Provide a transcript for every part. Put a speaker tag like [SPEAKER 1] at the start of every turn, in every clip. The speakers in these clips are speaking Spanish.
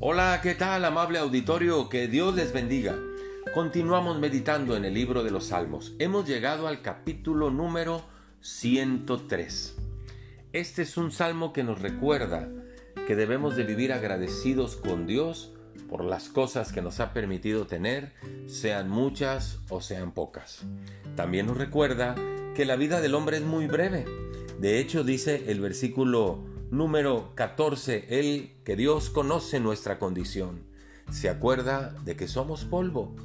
[SPEAKER 1] Hola, ¿qué tal amable auditorio? Que Dios les bendiga. Continuamos meditando en el libro de los Salmos. Hemos llegado al capítulo número 103. Este es un salmo que nos recuerda que debemos de vivir agradecidos con Dios por las cosas que nos ha permitido tener, sean muchas o sean pocas. También nos recuerda que la vida del hombre es muy breve. De hecho, dice el versículo número 14, el que Dios conoce nuestra condición. Se acuerda de que somos polvo.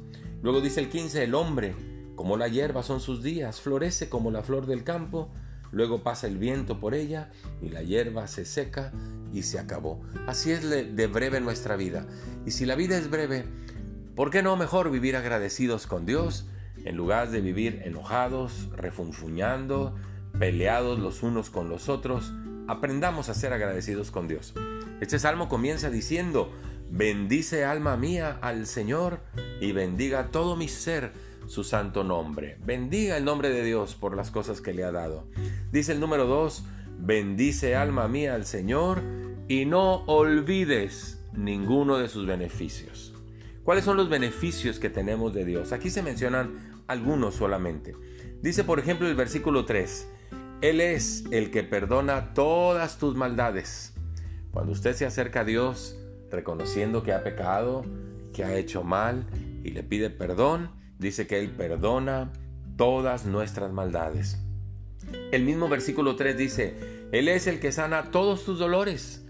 [SPEAKER 1] Luego dice el 15, el hombre, como la hierba son sus días, florece como la flor del campo, luego pasa el viento por ella y la hierba se seca y se acabó. Así es de breve nuestra vida. Y si la vida es breve, ¿por qué no mejor vivir agradecidos con Dios en lugar de vivir enojados, refunfuñando, peleados los unos con los otros? Aprendamos a ser agradecidos con Dios. Este salmo comienza diciendo, bendice alma mía al Señor y bendiga todo mi ser su santo nombre. Bendiga el nombre de Dios por las cosas que le ha dado. Dice el número 2, bendice alma mía al Señor y no olvides ninguno de sus beneficios. ¿Cuáles son los beneficios que tenemos de Dios? Aquí se mencionan algunos solamente. Dice por ejemplo el versículo 3, él es el que perdona todas tus maldades. Cuando usted se acerca a Dios reconociendo que ha pecado, que ha hecho mal y le pide perdón, dice que Él perdona todas nuestras maldades. El mismo versículo 3 dice, Él es el que sana todos tus dolores.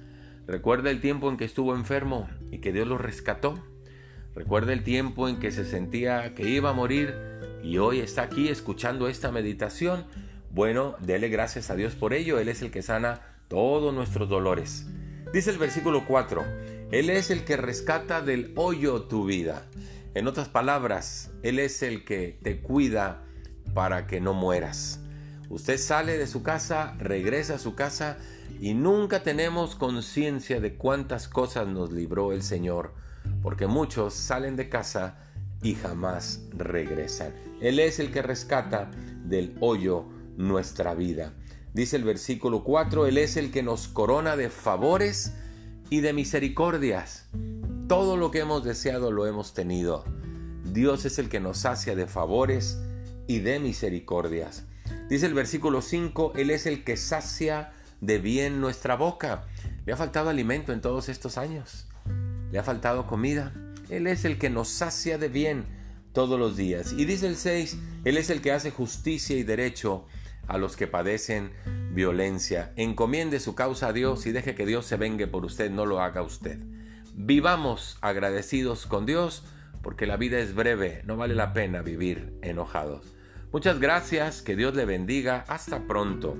[SPEAKER 1] Recuerda el tiempo en que estuvo enfermo y que Dios lo rescató. Recuerda el tiempo en que se sentía que iba a morir y hoy está aquí escuchando esta meditación bueno, dele gracias a Dios por ello. Él es el que sana todos nuestros dolores. Dice el versículo 4, Él es el que rescata del hoyo tu vida. En otras palabras, Él es el que te cuida para que no mueras. Usted sale de su casa, regresa a su casa y nunca tenemos conciencia de cuántas cosas nos libró el Señor, porque muchos salen de casa y jamás regresan. Él es el que rescata del hoyo nuestra vida. Dice el versículo 4, Él es el que nos corona de favores y de misericordias. Todo lo que hemos deseado lo hemos tenido. Dios es el que nos sacia de favores y de misericordias. Dice el versículo 5, Él es el que sacia de bien nuestra boca. Le ha faltado alimento en todos estos años. Le ha faltado comida. Él es el que nos sacia de bien todos los días. Y dice el 6, Él es el que hace justicia y derecho a los que padecen violencia. Encomiende su causa a Dios y deje que Dios se vengue por usted, no lo haga usted. Vivamos agradecidos con Dios porque la vida es breve, no vale la pena vivir enojados. Muchas gracias, que Dios le bendiga, hasta pronto.